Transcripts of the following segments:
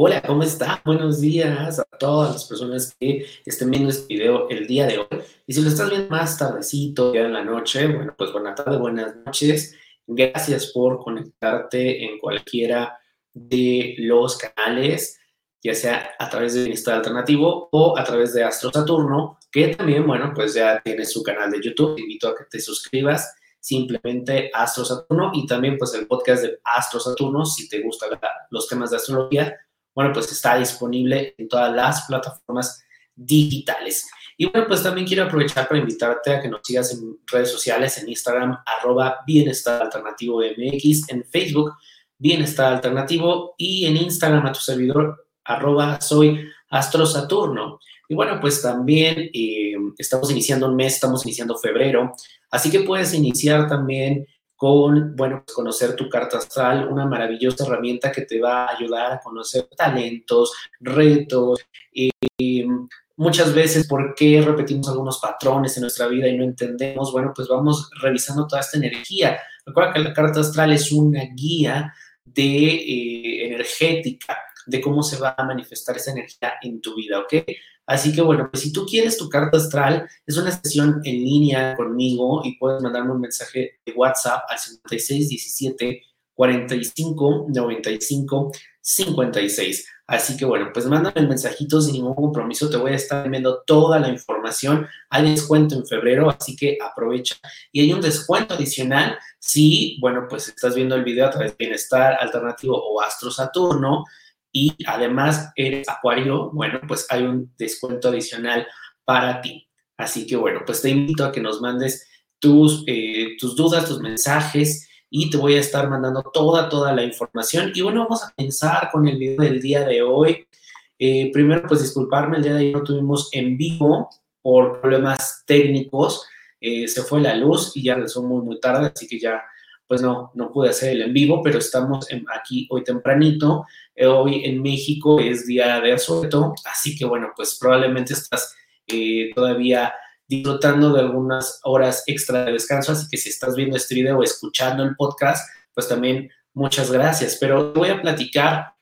Hola, ¿cómo está? Buenos días a todas las personas que estén viendo este video el día de hoy. Y si lo estás viendo más tardecito, ya en la noche, bueno, pues buena tarde, buenas noches. Gracias por conectarte en cualquiera de los canales, ya sea a través de Bienestar Alternativo o a través de Astro Saturno, que también, bueno, pues ya tiene su canal de YouTube. Te invito a que te suscribas simplemente Astro Saturno y también pues el podcast de Astro Saturno, si te gustan los temas de astrología, bueno, pues está disponible en todas las plataformas digitales. Y bueno, pues también quiero aprovechar para invitarte a que nos sigas en redes sociales, en Instagram, arroba Bienestar Alternativo MX, en Facebook, Bienestar Alternativo, y en Instagram a tu servidor, arroba soy Astro Saturno. Y bueno, pues también eh, estamos iniciando un mes, estamos iniciando febrero, así que puedes iniciar también con, bueno, pues conocer tu carta astral, una maravillosa herramienta que te va a ayudar a conocer talentos, retos, y muchas veces por qué repetimos algunos patrones en nuestra vida y no entendemos, bueno, pues vamos revisando toda esta energía. Recuerda que la carta astral es una guía de eh, energética de cómo se va a manifestar esa energía en tu vida, ¿ok? Así que bueno, pues si tú quieres tu carta astral, es una sesión en línea conmigo y puedes mandarme un mensaje de WhatsApp al 5617 45 95 56. Así que bueno, pues mándame el mensajito sin ningún compromiso, te voy a estar enviando toda la información. Hay descuento en febrero, así que aprovecha. Y hay un descuento adicional si, bueno, pues estás viendo el video a través de Bienestar Alternativo o Astro Saturno y además eres acuario, bueno, pues hay un descuento adicional para ti. Así que bueno, pues te invito a que nos mandes tus, eh, tus dudas, tus mensajes y te voy a estar mandando toda, toda la información. Y bueno, vamos a pensar con el video del día de hoy. Eh, primero, pues disculparme, el día de hoy no tuvimos en vivo por problemas técnicos. Eh, se fue la luz y ya regresó muy, muy tarde, así que ya pues no, no pude hacer el en vivo, pero estamos aquí hoy tempranito. Hoy en México es día de asueto, así que bueno, pues probablemente estás eh, todavía disfrutando de algunas horas extra de descanso, así que si estás viendo este video o escuchando el podcast, pues también muchas gracias. Pero voy a platicar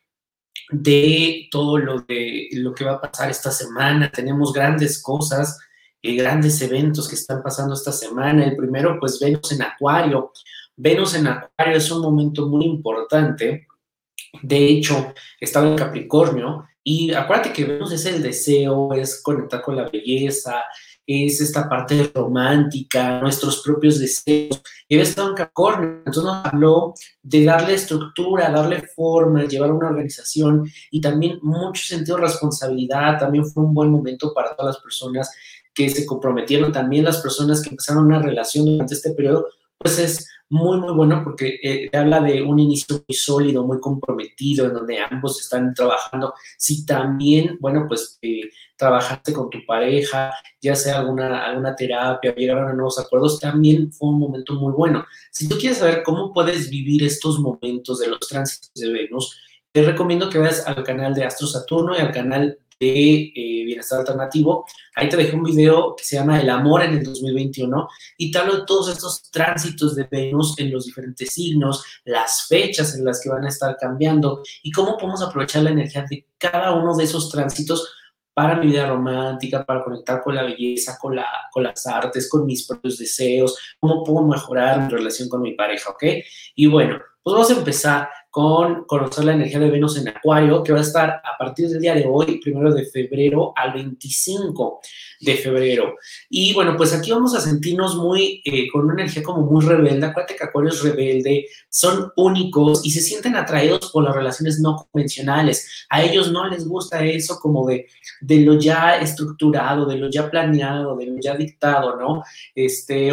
de todo lo de lo que va a pasar esta semana. Tenemos grandes cosas, eh, grandes eventos que están pasando esta semana. El primero, pues Venus en Acuario. Venus en Acuario es un momento muy importante. De hecho, estaba en Capricornio y acuérdate que Venus es el deseo, es conectar con la belleza, es esta parte romántica, nuestros propios deseos. Y había estado en Capricornio, entonces nos habló de darle estructura, darle forma, llevar una organización y también mucho sentido de responsabilidad. También fue un buen momento para todas las personas que se comprometieron, también las personas que empezaron una relación durante este periodo, pues es muy, muy bueno porque eh, habla de un inicio muy sólido, muy comprometido, en donde ambos están trabajando. Si también, bueno, pues eh, trabajaste con tu pareja, ya sea alguna, alguna terapia, llegaron a nuevos acuerdos, también fue un momento muy bueno. Si tú quieres saber cómo puedes vivir estos momentos de los tránsitos de Venus, te recomiendo que vayas al canal de Astro Saturno y al canal de eh, Bienestar Alternativo. Ahí te dejé un video que se llama El amor en el 2021 y te hablo de todos estos tránsitos de Venus en los diferentes signos, las fechas en las que van a estar cambiando y cómo podemos aprovechar la energía de cada uno de esos tránsitos para mi vida romántica, para conectar con la belleza, con, la, con las artes, con mis propios deseos, cómo puedo mejorar mi relación con mi pareja, ¿ok? Y bueno, pues vamos a empezar con conocer la energía de Venus en Acuario, que va a estar a partir del día de hoy, primero de febrero al 25 de febrero. Y bueno, pues aquí vamos a sentirnos muy, eh, con una energía como muy rebelde. Acuérdate que Acuario es rebelde, son únicos y se sienten atraídos por las relaciones no convencionales. A ellos no les gusta eso como de, de lo ya estructurado, de lo ya planeado, de lo ya dictado, ¿no? Este,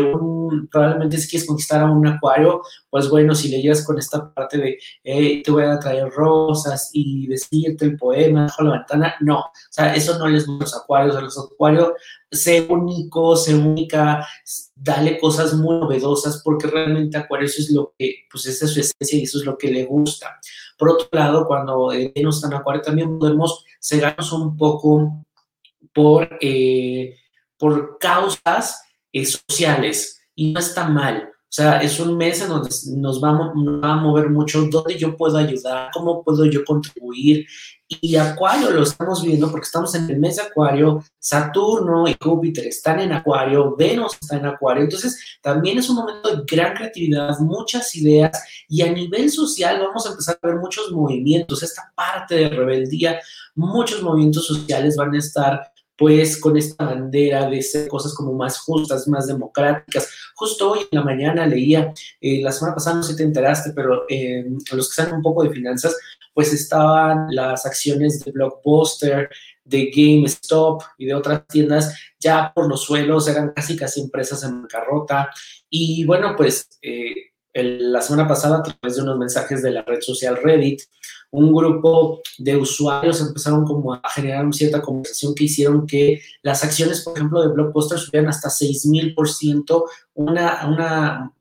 probablemente si quieres conquistar a un Acuario, pues bueno, si le llegas con esta parte de te voy a traer rosas y decirte el poema bajo la ventana. No, o sea, eso no les gusta a los acuarios. A los acuarios, sé único, sé única, dale cosas muy novedosas, porque realmente acuario eso es lo que, pues esa es su esencia y eso es lo que le gusta. Por otro lado, cuando Venus está en acuario, también podemos cegarnos un poco por, eh, por causas eh, sociales y no está mal. O sea, es un mes en donde nos va, a mover mucho dónde yo puedo ayudar, cómo puedo yo contribuir. Y Acuario lo estamos viendo porque estamos en el mes de Acuario, Saturno y Júpiter están en Acuario, Venus está en Acuario. Entonces, también es un momento de gran creatividad, muchas ideas y a nivel social vamos a empezar a ver muchos movimientos. Esta parte de rebeldía, muchos movimientos sociales van a estar pues con esta bandera de ser cosas como más justas, más democráticas. Justo hoy en la mañana leía, eh, la semana pasada no sé si te enteraste, pero eh, los que saben un poco de finanzas, pues estaban las acciones de Blockbuster, de GameStop y de otras tiendas ya por los suelos, eran casi casi empresas en bancarrota. Y bueno, pues eh, la semana pasada, a través de unos mensajes de la red social Reddit, un grupo de usuarios empezaron como a generar una cierta conversación que hicieron que las acciones, por ejemplo, de Blockbuster subieran hasta 6,000%. Una, una,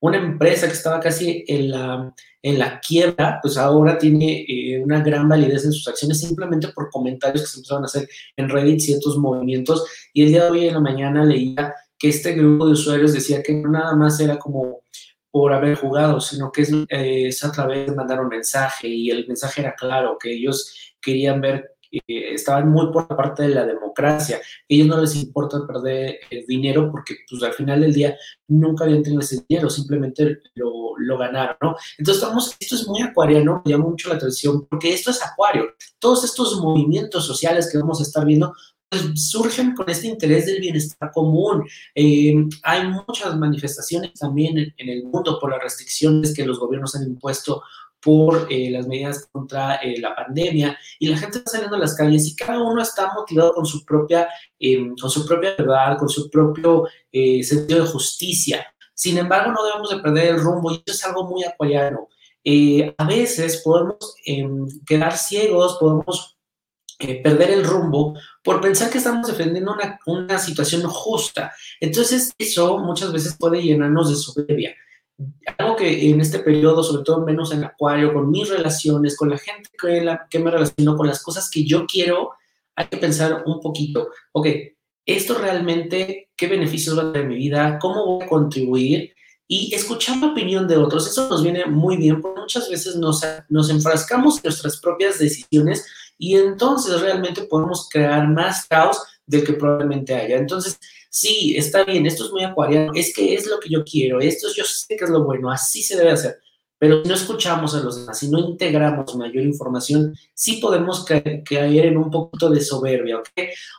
una empresa que estaba casi en la, en la quiebra, pues ahora tiene eh, una gran validez en sus acciones simplemente por comentarios que se empezaron a hacer en Reddit, ciertos movimientos. Y el día de hoy en la mañana leía que este grupo de usuarios decía que no nada más era como por haber jugado, sino que es, a través de mandar un mensaje y el mensaje era claro, que ellos querían ver, eh, estaban muy por la parte de la democracia, ellos no les importa perder el dinero porque pues al final del día nunca habían tenido ese dinero, simplemente lo, lo ganaron, ¿no? Entonces estamos, esto es muy acuariano, me llama mucho la atención porque esto es acuario, todos estos movimientos sociales que vamos a estar viendo surgen con este interés del bienestar común. Eh, hay muchas manifestaciones también en, el mundo por las restricciones que los gobiernos han impuesto por eh, las medidas contra eh, la pandemia y la gente está saliendo a las calles y cada uno está motivado con su propia, con su propia verdad, con su propio sentido de justicia. Sin embargo, no debemos de perder el rumbo y eso es algo muy apoyado. a veces podemos em, quedar ciegos, podemos perder el rumbo por pensar que estamos defendiendo una, una, situación justa. Entonces, eso muchas veces puede llenarnos de soberbia. Algo que en este periodo, sobre todo menos en Acuario, con mis relaciones, con la gente que, la, que me relaciono, con las cosas que yo quiero, hay que pensar un poquito, ok, esto realmente, ¿qué beneficios va a tener en mi vida? ¿Cómo voy a contribuir? Y escuchar la opinión de otros, eso nos viene muy bien, porque muchas veces nos, nos enfrascamos en nuestras propias decisiones y entonces realmente podemos crear más caos del que probablemente haya. Entonces, sí, está bien, esto es muy acuariano, es que es lo que yo quiero, esto es, yo sé que es lo bueno, así se debe hacer. Pero si no escuchamos a los demás, si no integramos mayor información, sí podemos caer en un poquito de soberbia, ¿ok?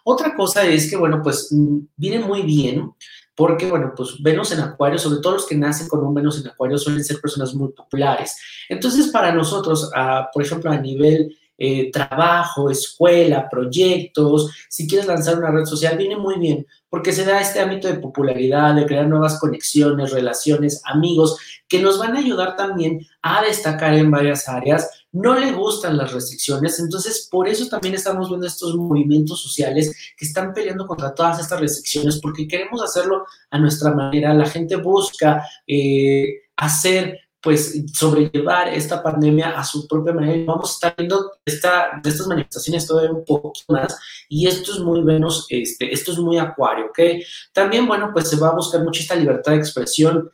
Otra cosa es que, bueno, pues mm, viene muy bien porque, bueno, pues Venus en Acuario, sobre todo los que nacen con un Venus en Acuario, suelen ser personas muy populares. Entonces, para nosotros, ah, por ejemplo, a nivel eh, trabajo, escuela, proyectos, si quieres lanzar una red social, viene muy bien, porque se da este ámbito de popularidad, de crear nuevas conexiones, relaciones, amigos, que nos van a ayudar también a destacar en varias áreas. No le gustan las restricciones, entonces por eso también estamos viendo estos movimientos sociales que están peleando contra todas estas restricciones, porque queremos hacerlo a nuestra manera. La gente busca eh, hacer pues sobrellevar esta pandemia a su propia manera. Vamos a estar viendo esta, de estas manifestaciones todavía un poco más y esto es muy menos, este, esto es muy acuario, ¿ok? También, bueno, pues se va a buscar mucho esta libertad de expresión.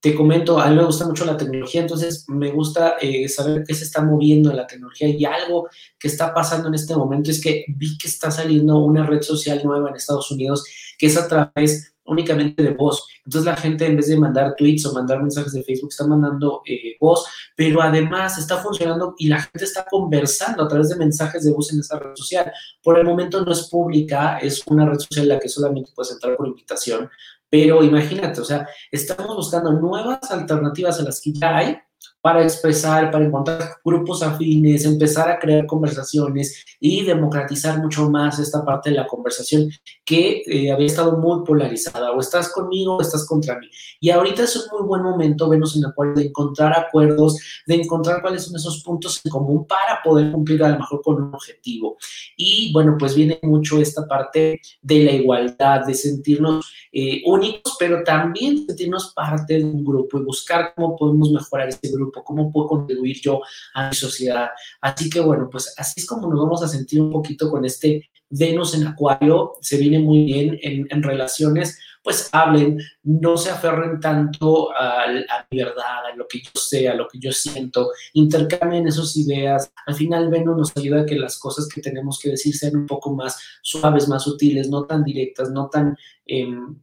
Te comento, a mí me gusta mucho la tecnología, entonces me gusta eh, saber qué se está moviendo en la tecnología y algo que está pasando en este momento es que vi que está saliendo una red social nueva en Estados Unidos que es a través únicamente de voz. Entonces la gente en vez de mandar tweets o mandar mensajes de Facebook está mandando eh, voz, pero además está funcionando y la gente está conversando a través de mensajes de voz en esa red social. Por el momento no es pública, es una red social en la que solamente puedes entrar por invitación, pero imagínate, o sea, estamos buscando nuevas alternativas a las que ya hay para expresar, para encontrar grupos afines, empezar a crear conversaciones y democratizar mucho más esta parte de la conversación que eh, había estado muy polarizada, o estás conmigo o estás contra mí. Y ahorita es un muy buen momento, vernos en acuerdo, de encontrar acuerdos, de encontrar cuáles son esos puntos en común para poder cumplir a lo mejor con un objetivo. Y bueno, pues viene mucho esta parte de la igualdad, de sentirnos eh, únicos, pero también sentirnos parte de un grupo y buscar cómo podemos mejorar este grupo cómo puedo contribuir yo a mi sociedad. Así que bueno, pues así es como nos vamos a sentir un poquito con este Venus en Acuario, se viene muy bien en, relaciones, pues hablen, no se aferren tanto a, a mi verdad, a lo que yo sé, a lo que yo siento, intercambien esas ideas. Al final, Venus nos ayuda a que las cosas que tenemos que decir sean un poco más suaves, más sutiles, no tan directas, no tan... Em,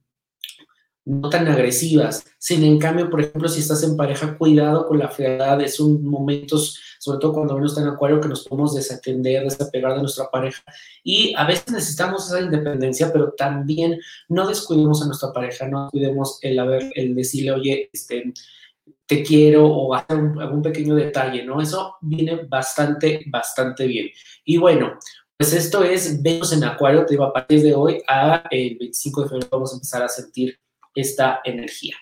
no tan agresivas. Sin en cambio, por ejemplo, si estás en pareja, cuidado con la frialdad. Es un momentos, sobre todo cuando uno está en acuario, que nos podemos desatender, desapegar de nuestra pareja. Y a veces necesitamos esa independencia, pero también no descuidemos a nuestra pareja, no cuidemos el, haber, el decirle, oye, este, te quiero o hacer algún pequeño detalle, ¿no? Eso viene bastante, bastante bien. Y bueno, pues esto es Venus en Acuario, te digo, a partir de hoy a el 25 de febrero vamos a empezar a sentir esta energía.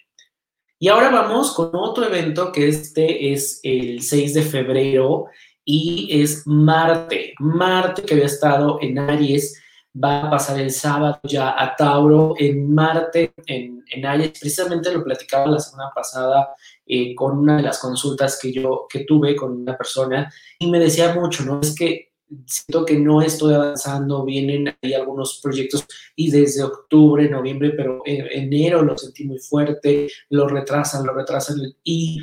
Y ahora vamos con otro evento que este es el 6 de febrero y es Marte. Marte que había estado en Aries va a pasar el sábado ya a Tauro en Marte, en, en Aries. Precisamente lo platicaba la semana pasada eh, con una de las consultas que yo que tuve con una persona y me decía mucho, ¿no? Es que siento que no estoy avanzando, vienen ahí algunos proyectos y desde octubre, noviembre, pero en enero lo sentí muy fuerte, lo retrasan, lo retrasan y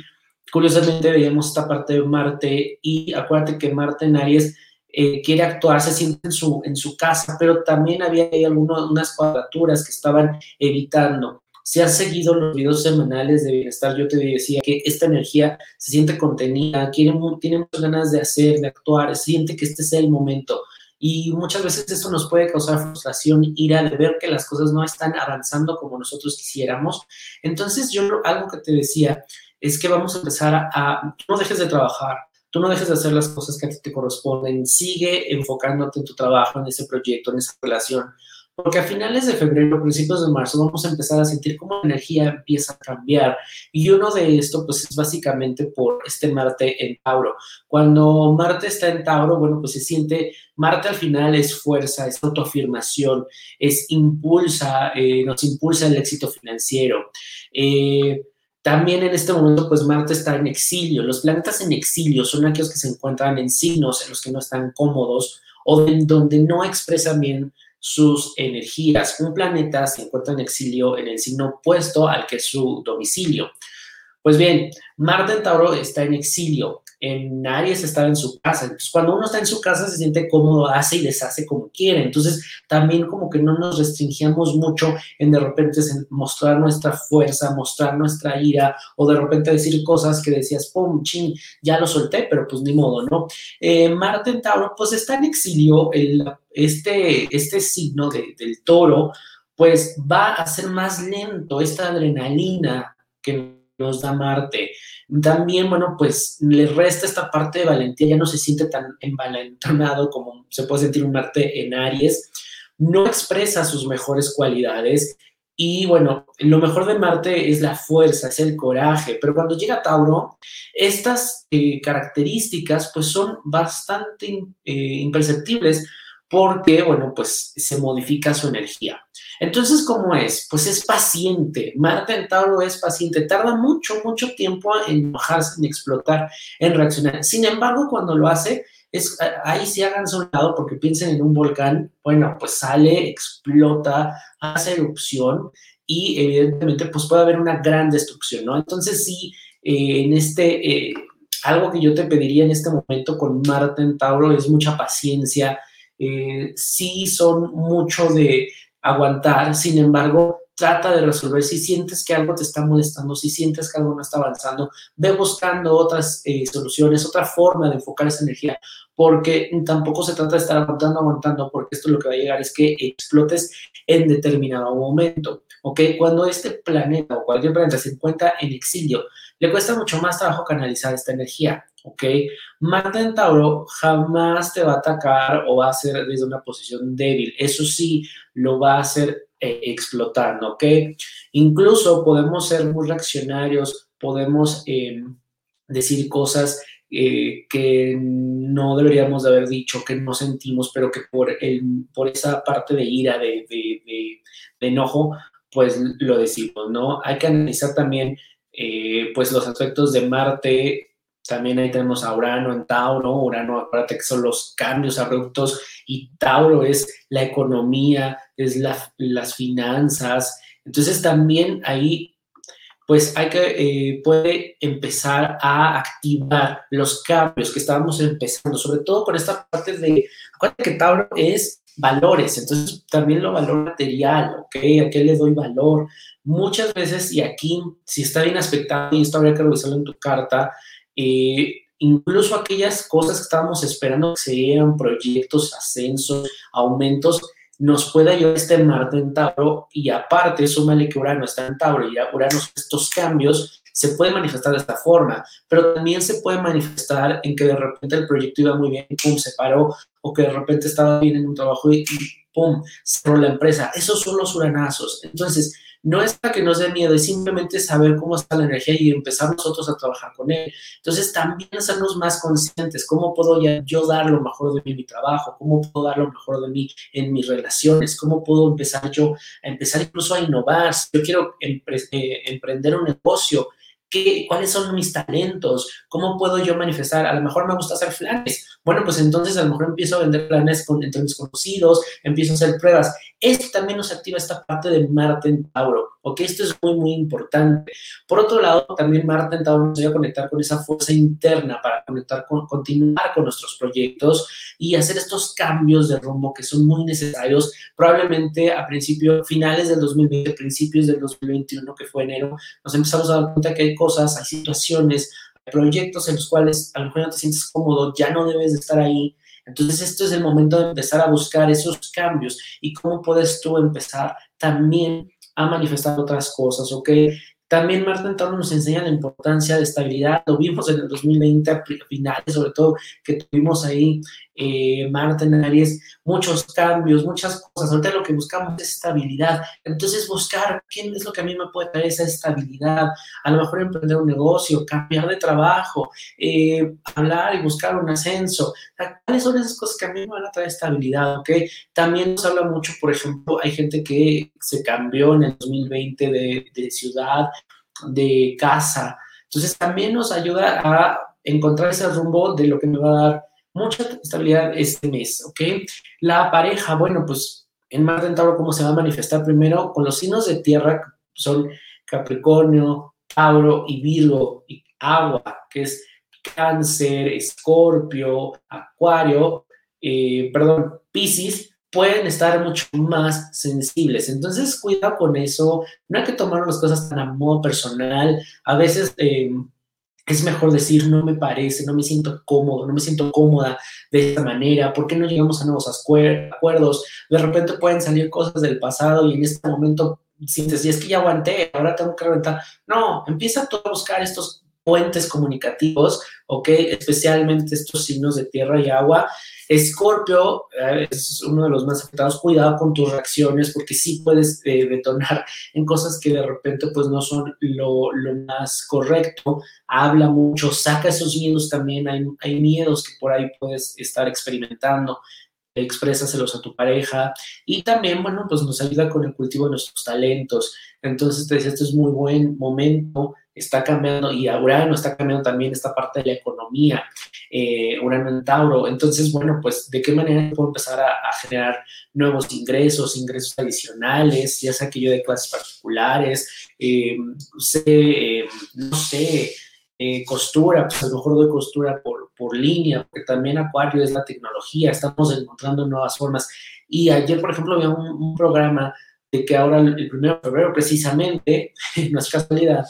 curiosamente veíamos esta parte de Marte y acuérdate que Marte en Aries eh, quiere actuar, se siente en su, en su casa, pero también había ahí algunas cuadraturas que estaban evitando si has seguido los videos semanales de bienestar, yo te decía que esta energía se siente contenida, tiene, tiene muchas ganas de hacer, de actuar, siente que este es el momento. Y muchas veces esto nos puede causar frustración, ira de ver que las cosas no están avanzando como nosotros quisiéramos. Entonces, yo algo que te decía es que vamos a empezar a, a no dejes de trabajar, tú no dejes de hacer las cosas que a ti te corresponden, sigue enfocándote en tu trabajo, en ese proyecto, en esa relación, porque a finales de febrero, principios de marzo, vamos a empezar a sentir cómo la energía empieza a cambiar. Y uno de esto, pues, es básicamente por este Marte en Tauro. Cuando Marte está en Tauro, bueno, pues se siente, Marte al final es fuerza, es autoafirmación, es impulsa, eh, nos impulsa el éxito financiero. Eh, también en este momento, pues Marte está en exilio. Los planetas en exilio son aquellos que se encuentran en signos en los que no están cómodos o en donde no expresan bien sus energías. Un planeta se encuentra en exilio en el signo opuesto al que es su domicilio. Pues bien, Marte Tauro está en exilio en Aries estaba en su casa. Entonces, cuando uno está en su casa se siente cómodo, hace y deshace como quiere. Entonces, también como que no nos restringíamos mucho en de repente mostrar nuestra fuerza, mostrar nuestra ira o de repente decir cosas que decías, pum, ching, ya lo solté, pero pues ni modo, ¿no? Eh, Marte en Tauro, pues está en exilio, este, este signo del toro, pues va a ser más lento, esta adrenalina que nos da Marte. También, bueno, pues le resta esta parte de valentía, ya no se siente tan envalentonado como se puede sentir un Marte en Aries, no expresa sus mejores cualidades y bueno, lo mejor de Marte es la fuerza, es el coraje, pero cuando llega Tauro, estas eh, características pues son bastante eh, imperceptibles porque, bueno, pues se modifica su energía. Entonces, ¿cómo es? Pues es paciente. Marte en Tauro es paciente. Tarda mucho, mucho tiempo en enojarse, en explotar, en reaccionar. Sin embargo, cuando lo hace, es, ahí sí hagan un lado porque piensen en un volcán. Bueno, pues sale, explota, hace erupción y evidentemente pues puede haber una gran destrucción, ¿no? Entonces sí, eh, en este, eh, algo que yo te pediría en este momento con Marte en Tauro es mucha paciencia, eh, sí son mucho de aguantar, sin embargo, trata de resolver. Si sientes que algo te está molestando, si sientes que algo no está avanzando, ve buscando otras eh, soluciones, otra forma de enfocar esa energía, porque tampoco se trata de estar aguantando, aguantando, porque esto lo que va a llegar es que explotes en determinado momento. ¿Ok? Cuando este planeta o cualquier planeta se encuentra en exilio, le cuesta mucho más trabajo canalizar esta energía. ¿ok? Marte en Tauro jamás te va a atacar o va a ser desde una posición débil. Eso sí, lo va a hacer eh, explotando, ¿ok? Incluso podemos ser muy reaccionarios, podemos em, decir cosas eh, que no deberíamos de haber dicho, que no sentimos, pero que por, el, por esa parte de ira, de, de, enojo, pues lo decimos, ¿no? Hay que analizar también, eh, pues, los aspectos de Marte también ahí tenemos a Urano en Tauro, Urano, acuérdate que son los cambios abruptos y Tauro es la economía, es las finanzas. Entonces también ahí pues hay que, eh, puede empezar a activar los cambios que estábamos empezando, sobre todo con esta parte de, acuérdate que Tauro es valores, entonces también lo valor material, ¿ok? ¿A qué le doy valor? Muchas veces, y aquí, si está bien aspectado, y esto habría que revisarlo en tu carta, eh, incluso aquellas cosas que estábamos esperando que se dieran, proyectos, ascensos, aumentos, nos puede ayudar este Marte en Tauro y aparte, súmale que Urano está en Tauro y Urano estos cambios se puede manifestar de esta forma, pero también se puede manifestar en que de repente el proyecto iba muy bien y pum, se paró, o que de repente estaba bien en un trabajo y, pum, cerró la empresa. Esos son los uranazos. Entonces, no es para que nos dé miedo, es simplemente saber cómo está la energía y empezar nosotros a trabajar con él. Entonces, también hacernos más conscientes, cómo puedo yo dar lo mejor de mí en mi trabajo, cómo puedo dar lo mejor de mí en mis relaciones, cómo puedo empezar yo a empezar incluso a innovar. Si yo quiero eh, emprender un negocio, ¿Qué, ¿Cuáles son mis talentos? ¿Cómo puedo yo manifestar? A lo mejor me gusta hacer flanes. Bueno, pues entonces a lo mejor empiezo a vender flanes con, entre mis conocidos, empiezo a hacer pruebas. Esto también nos activa esta parte de Marte en Tauro, ¿ok? Esto es muy, muy importante. Por otro lado, también Marte en Tauro nos va a conectar con esa fuerza interna para conectar con, continuar con nuestros proyectos y hacer estos cambios de rumbo que son muy necesarios, probablemente a principios, finales del 2020, principios del 2021, que fue enero, nos empezamos a dar cuenta que hay cosas, hay situaciones, hay proyectos en los cuales a lo mejor no te sientes cómodo, ya no debes de estar ahí, entonces, esto es el momento de empezar a buscar esos cambios y cómo puedes tú empezar también a manifestar otras cosas, ¿ok? También Marta Tauro nos enseña la importancia de estabilidad. Lo vimos en el 2020 a finales, sobre todo que tuvimos ahí eh, Marta en Aries, muchos cambios, muchas cosas. Ahorita lo que buscamos es estabilidad. Entonces, buscar quién es lo que a mí me puede traer esa estabilidad. A lo mejor emprender un negocio, cambiar de trabajo, eh, hablar y buscar un ascenso. ¿Cuáles son esas cosas que a mí me van a traer estabilidad? ¿ok? También nos habla mucho, por ejemplo, hay gente que se cambió en el 2020 de, de ciudad de casa. Entonces también nos ayuda a encontrar ese rumbo de lo que me va a dar mucha estabilidad este mes, ¿ok? La pareja, bueno, pues en Marte en Tauro, ¿cómo se va a manifestar? Primero, con los signos de tierra, son Capricornio, Tauro y Virgo, y agua, que es Cáncer, Escorpio, Acuario, eh, perdón, Piscis, pueden estar mucho más sensibles. Entonces, cuidado con eso. No hay que tomar las cosas tan a modo personal. A veces eh, es mejor decir, no me parece, no me siento cómodo, no me siento cómoda de esta manera. ¿Por qué no llegamos a nuevos acuerdos? De repente pueden salir cosas del pasado y en este momento sientes, y es que ya aguanté, ahora tengo que reventar. No, empieza tú a buscar estos puentes comunicativos, ¿ok? Especialmente estos signos de tierra y agua Escorpio eh, es uno de los más afectados. Cuidado con tus reacciones porque sí puedes eh, detonar en cosas que de repente pues no son lo, más correcto. Habla mucho, saca esos miedos también. Hay, hay miedos que por ahí puedes estar experimentando exprésaselos a tu pareja y también, bueno, pues nos ayuda con el cultivo de nuestros talentos. Entonces te decía, esto es muy buen momento, está cambiando y a Urano está cambiando también esta parte de la economía, eh, Urano en Tauro. Entonces, bueno, pues de qué manera puedo empezar a, generar nuevos ingresos, ingresos adicionales, ya sea que yo de clases particulares, eh, sé, eh, no sé, eh, costura, pues a lo mejor doy costura por, por línea, porque también Acuario es la tecnología, estamos encontrando nuevas formas. Y ayer, por ejemplo, había un, programa de que ahora el, el primero de febrero, precisamente, no es casualidad,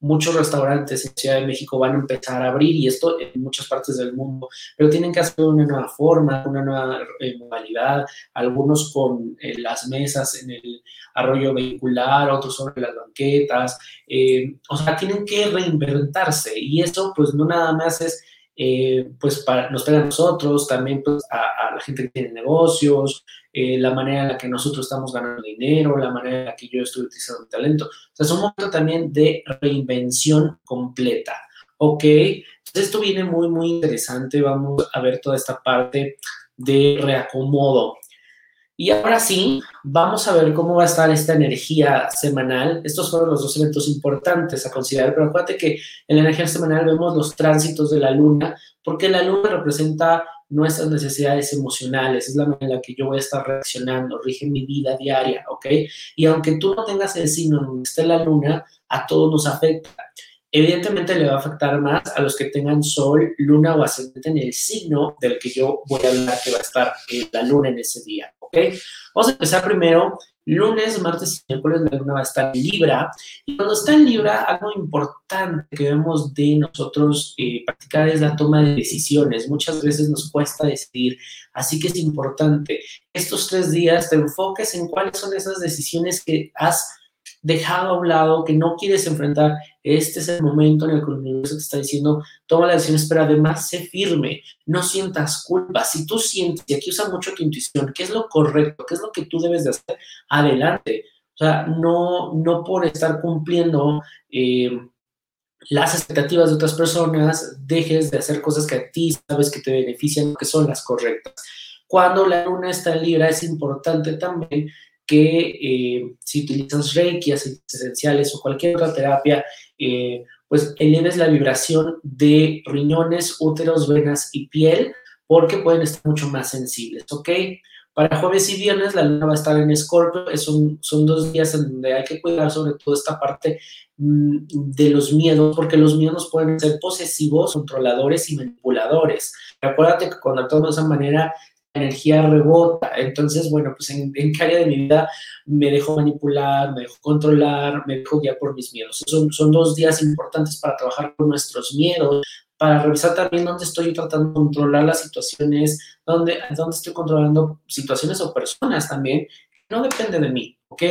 muchos restaurantes en Ciudad de México van a empezar a abrir y esto en muchas partes del mundo, pero tienen que hacer una nueva forma, una nueva eh, modalidad, algunos con eh, las mesas en el arroyo vehicular, otros sobre las banquetas, eh, o sea, tienen que reinventarse y eso pues no nada más es pues para, nos pega a nosotros, también pues a, la gente que tiene negocios, la manera en la que nosotros estamos ganando dinero, la manera en la que yo estoy utilizando mi talento. O sea, es un momento también de reinvención completa. ¿Ok? Entonces, esto viene muy, muy interesante. Vamos a ver toda esta parte de reacomodo. Y ahora sí, vamos a ver cómo va a estar esta energía semanal. Estos fueron los dos eventos importantes a considerar, pero acuérdate que en la energía semanal vemos los tránsitos de la luna, porque la luna representa nuestras necesidades emocionales, es la manera en la que yo voy a estar reaccionando, rige mi vida diaria, ¿ok? Y aunque tú no tengas el signo donde esté la luna, a todos nos afecta. Evidentemente le va a afectar más a los que tengan sol, luna o ascendente en el signo del que yo voy a hablar que va a estar la luna en ese día, ¿ok? Vamos a empezar primero, lunes, martes y miércoles la luna va a estar en Libra y cuando está en Libra algo importante que vemos de nosotros eh, practicar es la toma de decisiones. Muchas veces nos cuesta decidir, así que es importante estos tres días te enfoques en cuáles son esas decisiones que has dejado a un lado, que no quieres enfrentar, este es el momento en el que el universo te está diciendo, toma la decisión, pero además sé firme, no sientas culpa. Si tú sientes, y aquí usa mucho tu intuición, qué es lo correcto, qué es lo que tú debes de hacer, adelante. O sea, no, no por estar cumpliendo eh, las expectativas de otras personas, dejes de hacer cosas que a ti sabes que te benefician, que son las correctas. Cuando la luna está en Libra, es importante también que eh, si utilizas Reiki, aceites esenciales o cualquier otra terapia, eh, pues eleves la vibración de riñones, úteros, venas y piel, porque pueden estar mucho más sensibles, ¿ok? Para jueves y viernes la luna va a estar en Escorpio, son, son dos días en donde hay que cuidar sobre todo esta parte mm, de los miedos, porque los miedos pueden ser posesivos, controladores y manipuladores. Acuérdate que cuando actuamos de esa manera energía rebota. Entonces, bueno, pues en, qué área de mi vida me dejo manipular, me dejo controlar, me dejo guiar por mis miedos. Son, son dos días importantes para trabajar con nuestros miedos, para revisar también dónde estoy tratando de controlar las situaciones, dónde, dónde estoy controlando situaciones o personas también. No depende de mí, ¿ok?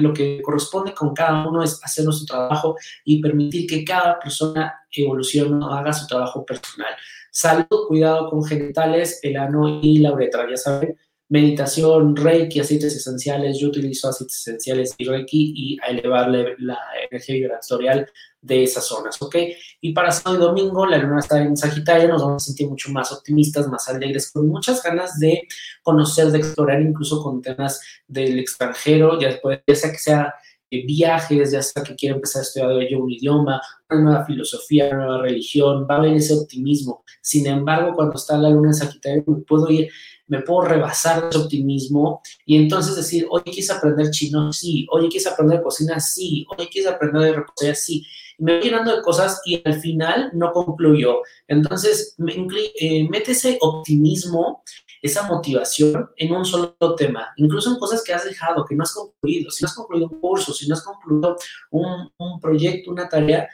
lo que corresponde con cada uno es hacer nuestro trabajo y permitir que cada persona evolucione o haga su trabajo personal. Salud, cuidado con genitales, el ano y la uretra, ya saben. Meditación, Reiki, aceites esenciales. Yo utilizo aceites esenciales y Reiki y a elevar la, energía vibratorial de esas zonas, ¿ok? Y para sábado y domingo, la luna está en Sagitario, nos vamos a sentir mucho más optimistas, más alegres, con muchas ganas de conocer, de explorar, incluso con temas del extranjero, ya, sea que sea viajes, ya sea que quiera empezar a estudiar un idioma, una nueva filosofía, una nueva religión, va a haber ese optimismo. Sin embargo, cuando está la luna en Sagitario, puedo ir, me puedo rebasar ese optimismo y entonces decir, hoy quise aprender chino, sí, hoy quise aprender cocina, sí, hoy quise aprender de repostería, sí. Y me voy llenando de cosas y al final no concluyo. Entonces, eh, mete ese optimismo esa motivación en un solo tema, incluso en cosas que has dejado, que no has concluido. Si no has concluido un curso, si no has concluido un proyecto, una tarea,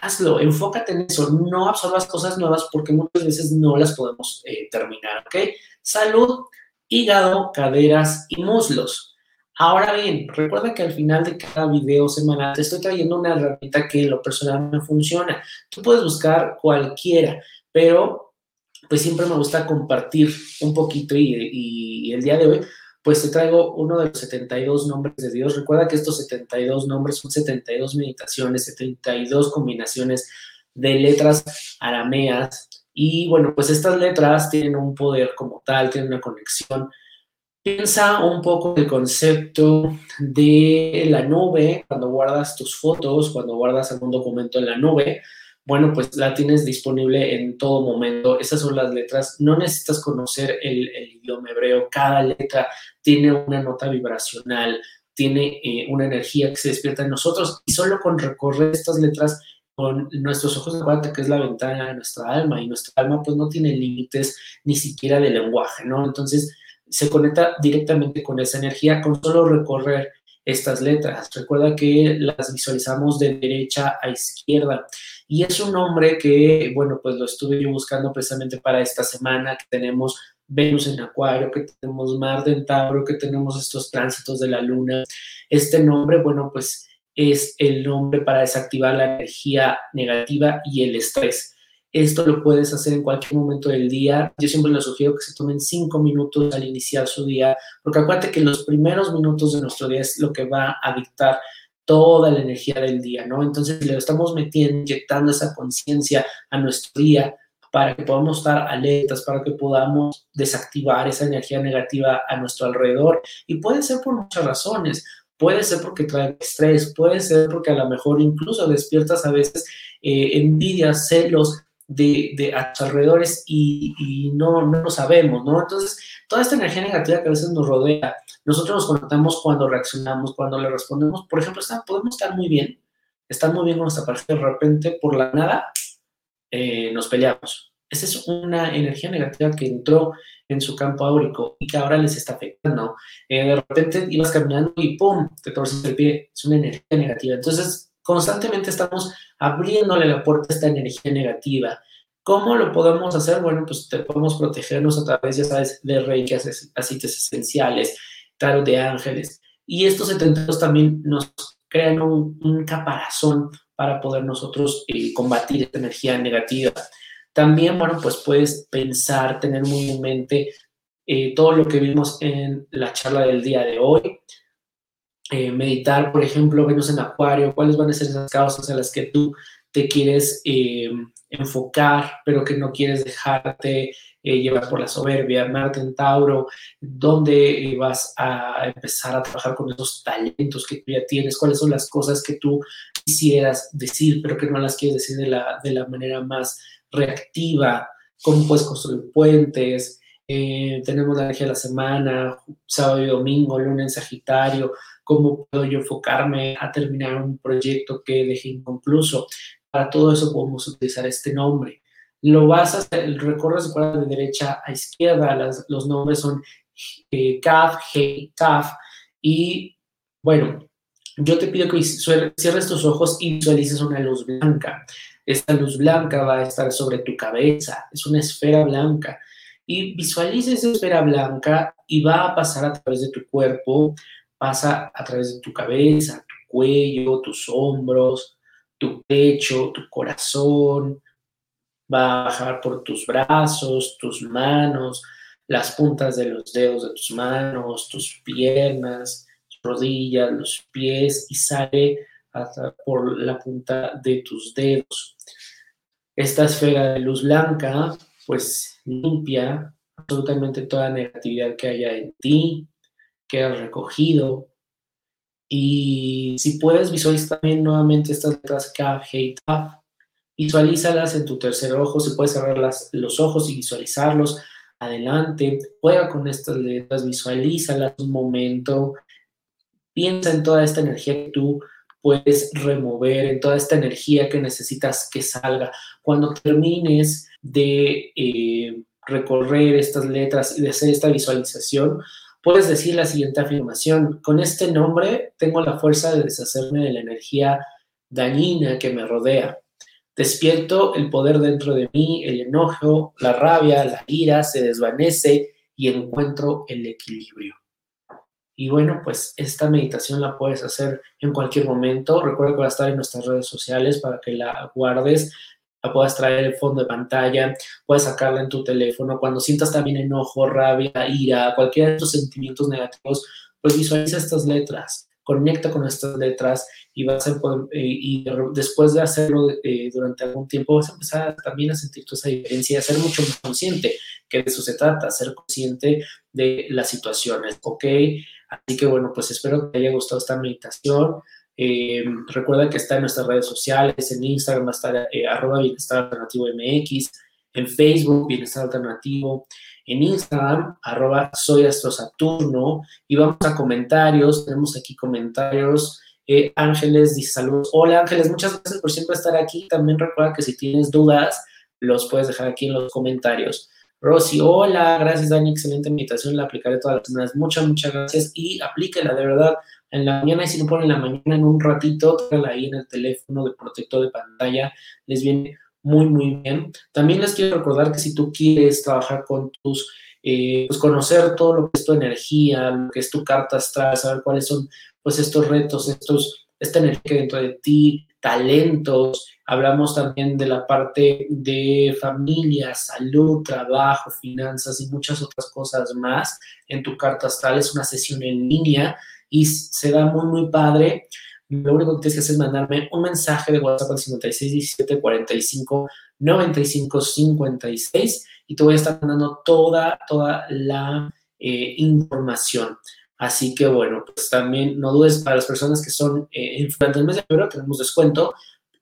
hazlo, enfócate en eso, no absorbas cosas nuevas porque muchas veces no las podemos eh, terminar, ¿ok? Salud, hígado, caderas y muslos. Ahora bien, recuerda que al final de cada video semanal te estoy trayendo una herramienta que en lo personal me funciona. Tú puedes buscar cualquiera, pero pues siempre me gusta compartir un poquito y, el día de hoy pues te traigo uno de los 72 nombres de Dios. Recuerda que estos 72 nombres son 72 meditaciones, 72 combinaciones de letras arameas. Y bueno, pues estas letras tienen un poder como tal, tienen una conexión. Piensa un poco el concepto de la nube, cuando guardas tus fotos, cuando guardas algún documento en la nube, bueno, pues la tienes disponible en todo momento. Esas son las letras. No necesitas conocer el, idioma hebreo. Cada letra tiene una nota vibracional, tiene eh, una energía que se despierta en nosotros y solo con recorrer estas letras con nuestros ojos, acuérdate que es la ventana de nuestra alma y nuestra alma pues no tiene límites ni siquiera de lenguaje, ¿no? Entonces se conecta directamente con esa energía con solo recorrer estas letras. Recuerda que las visualizamos de derecha a izquierda. Y es un nombre que, bueno, pues lo estuve yo buscando precisamente para esta semana, que tenemos Venus en Acuario, que tenemos Marte en Tauro, que tenemos estos tránsitos de la Luna. Este nombre, bueno, pues es el nombre para desactivar la energía negativa y el estrés. Esto lo puedes hacer en cualquier momento del día. Yo siempre les sugiero que se tomen cinco minutos al iniciar su día, porque acuérdate que los primeros minutos de nuestro día es lo que va a dictar toda la energía del día, ¿no? Entonces le estamos metiendo, inyectando esa conciencia a nuestro día para que podamos estar alertas, para que podamos desactivar esa energía negativa a nuestro alrededor. Y puede ser por muchas razones. Puede ser porque trae estrés, puede ser porque a lo mejor incluso despiertas a veces eh, envidia, celos de, de, a tus alrededores y, no, no lo sabemos, ¿no? Entonces, toda esta energía negativa que a veces nos rodea, nosotros nos conectamos cuando reaccionamos, cuando le respondemos. Por ejemplo, podemos estar muy bien, estar muy bien con nuestra pareja, de repente, por la nada, eh, nos peleamos. Esa es una energía negativa que entró en su campo áurico y que ahora les está afectando. Eh, de repente ibas caminando y ¡pum! te torces el pie. Es una energía negativa. Entonces, constantemente estamos abriéndole la puerta a esta energía negativa. ¿Cómo lo podemos hacer? Bueno, pues te podemos protegernos a través, ya sabes, de reiki, aceites esenciales, tarot de ángeles. Y estos 72 también nos crean un, caparazón para poder nosotros eh, combatir esta energía negativa. También, bueno, pues puedes pensar, tener muy en mente eh, todo lo que vimos en la charla del día de hoy. Eh, meditar, por ejemplo, Venus en Acuario, cuáles van a ser esas causas en las que tú te quieres enfocar, pero que no quieres dejarte llevar por la soberbia, Marte en Tauro, dónde vas a empezar a trabajar con esos talentos que tú ya tienes, cuáles son las cosas que tú quisieras decir, pero que no las quieres decir de la, de la manera más reactiva, cómo puedes construir puentes, eh, tenemos la energía de la semana, sábado y domingo, lunes Sagitario, cómo puedo yo enfocarme a terminar un proyecto que dejé inconcluso. Para todo eso podemos utilizar este nombre. Lo vas a hacer, recorres de derecha a izquierda, los nombres son eh, Kaf, He, Kaf, y bueno, yo te pido que cierres tus ojos y visualices una luz blanca. Esta luz blanca va a estar sobre tu cabeza, es una esfera blanca. Y visualiza esa esfera blanca y va a pasar a través de tu cuerpo, pasa a través de tu cabeza, tu cuello, tus hombros, tu pecho, tu corazón, va a bajar por tus brazos, tus manos, las puntas de los dedos de tus manos, tus piernas, rodillas, los pies y sale hasta por la punta de tus dedos. Esta esfera de luz blanca, pues limpia absolutamente toda negatividad que haya en ti, que has recogido. Y si puedes visualizar también nuevamente estas letras K, G Taf, visualízalas en tu tercer ojo, si puedes cerrar los ojos y visualizarlos, adelante, juega con estas letras, visualízalas un momento, piensa en toda esta energía que tú puedes remover, en toda esta energía que necesitas que salga. Cuando termines de eh, recorrer estas letras y de hacer esta visualización, puedes decir la siguiente afirmación. Con este nombre tengo la fuerza de deshacerme de la energía dañina que me rodea. Despierto el poder dentro de mí, el enojo, la rabia, la ira se desvanece y encuentro el equilibrio. Y bueno, pues esta meditación la puedes hacer en cualquier momento. Recuerda que va a estar en nuestras redes sociales para que la guardes, la puedas traer en fondo de pantalla, puedes sacarla en tu teléfono. Cuando sientas también enojo, rabia, ira, cualquiera de estos sentimientos negativos, pues visualiza estas letras, conecta con estas letras y vas a poder, eh, y después de hacerlo eh, durante algún tiempo vas a empezar también a sentir toda esa diferencia, a ser mucho más consciente, que de eso se trata, ser consciente de las situaciones, ¿ok? Así que bueno, pues espero que te haya gustado esta meditación. Eh, recuerda que está en nuestras redes sociales, en Instagram a estar arroba bienestar alternativo MX, en Facebook bienestar alternativo, en Instagram arroba soy astrosaturno y vamos a comentarios, tenemos aquí comentarios eh, Ángeles dice saludos. Hola Ángeles, muchas gracias por siempre estar aquí. También recuerda que si tienes dudas, los puedes dejar aquí en los comentarios. Rosy, hola, gracias Dani, excelente invitación, la aplicaré todas las semanas. Muchas, muchas gracias y aplíquela de verdad en la mañana y si no ponen en la mañana en un ratito, tráela ahí en el teléfono de protector de pantalla, les viene muy, muy bien. También les quiero recordar que si tú quieres trabajar con tus, eh, pues conocer todo lo que es tu energía, lo que es tu carta astral, saber cuáles son pues estos retos, estos, esta energía dentro de ti, talentos. Hablamos también de la parte de familia, salud, trabajo, finanzas y muchas otras cosas más. En tu carta astral es una sesión en línea y se da muy, muy padre. Lo único que tienes que hacer es mandarme un mensaje de WhatsApp al 5617 45 9556 y te voy a estar mandando toda, toda la eh, información. Así que bueno, pues también no dudes para las personas que son eh, durante el mes de febrero tenemos descuento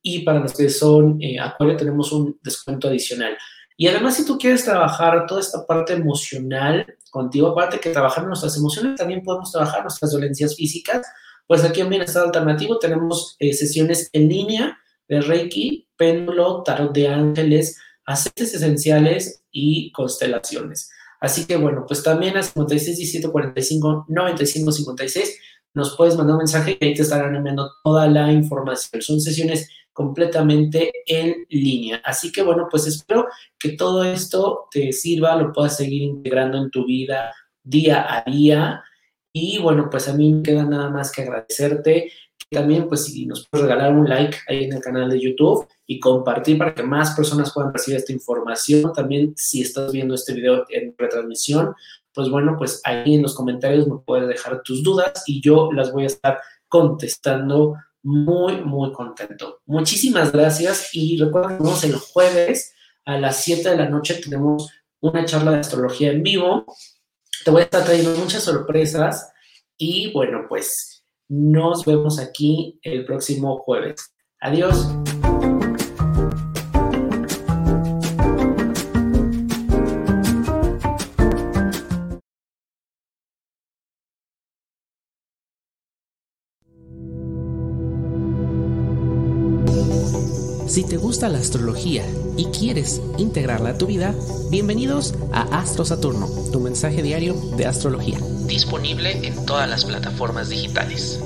y para los que son eh, tenemos un descuento adicional. Y además, si tú quieres trabajar toda esta parte emocional contigo, aparte que trabajar nuestras emociones, también podemos trabajar nuestras dolencias físicas. Pues aquí en Bienestar Alternativo tenemos eh, sesiones en línea de Reiki, péndulo, tarot de ángeles, aceites esenciales y constelaciones. Así que bueno, pues también a 56 17 45 95 56 nos puedes mandar un mensaje y ahí te estarán enviando toda la información. Son sesiones completamente en línea. Así que bueno, pues espero que todo esto te sirva, lo puedas seguir integrando en tu vida día a día. Y bueno, pues a mí me queda nada más que agradecerte. También, pues si nos puedes regalar un like ahí en el canal de YouTube y compartir para que más personas puedan recibir esta información. También si estás viendo este video en retransmisión, pues bueno, pues ahí en los comentarios me puedes dejar tus dudas y yo las voy a estar contestando muy, muy contento. Muchísimas gracias y recuerden que el jueves a las 7 de la noche tenemos una charla de astrología en vivo. Te voy a estar trayendo muchas sorpresas y bueno, pues nos vemos aquí el próximo jueves. Adiós. Te gusta la astrología y quieres integrarla a tu vida, bienvenidos a Astro Saturno, tu mensaje diario de astrología. Disponible en todas las plataformas digitales.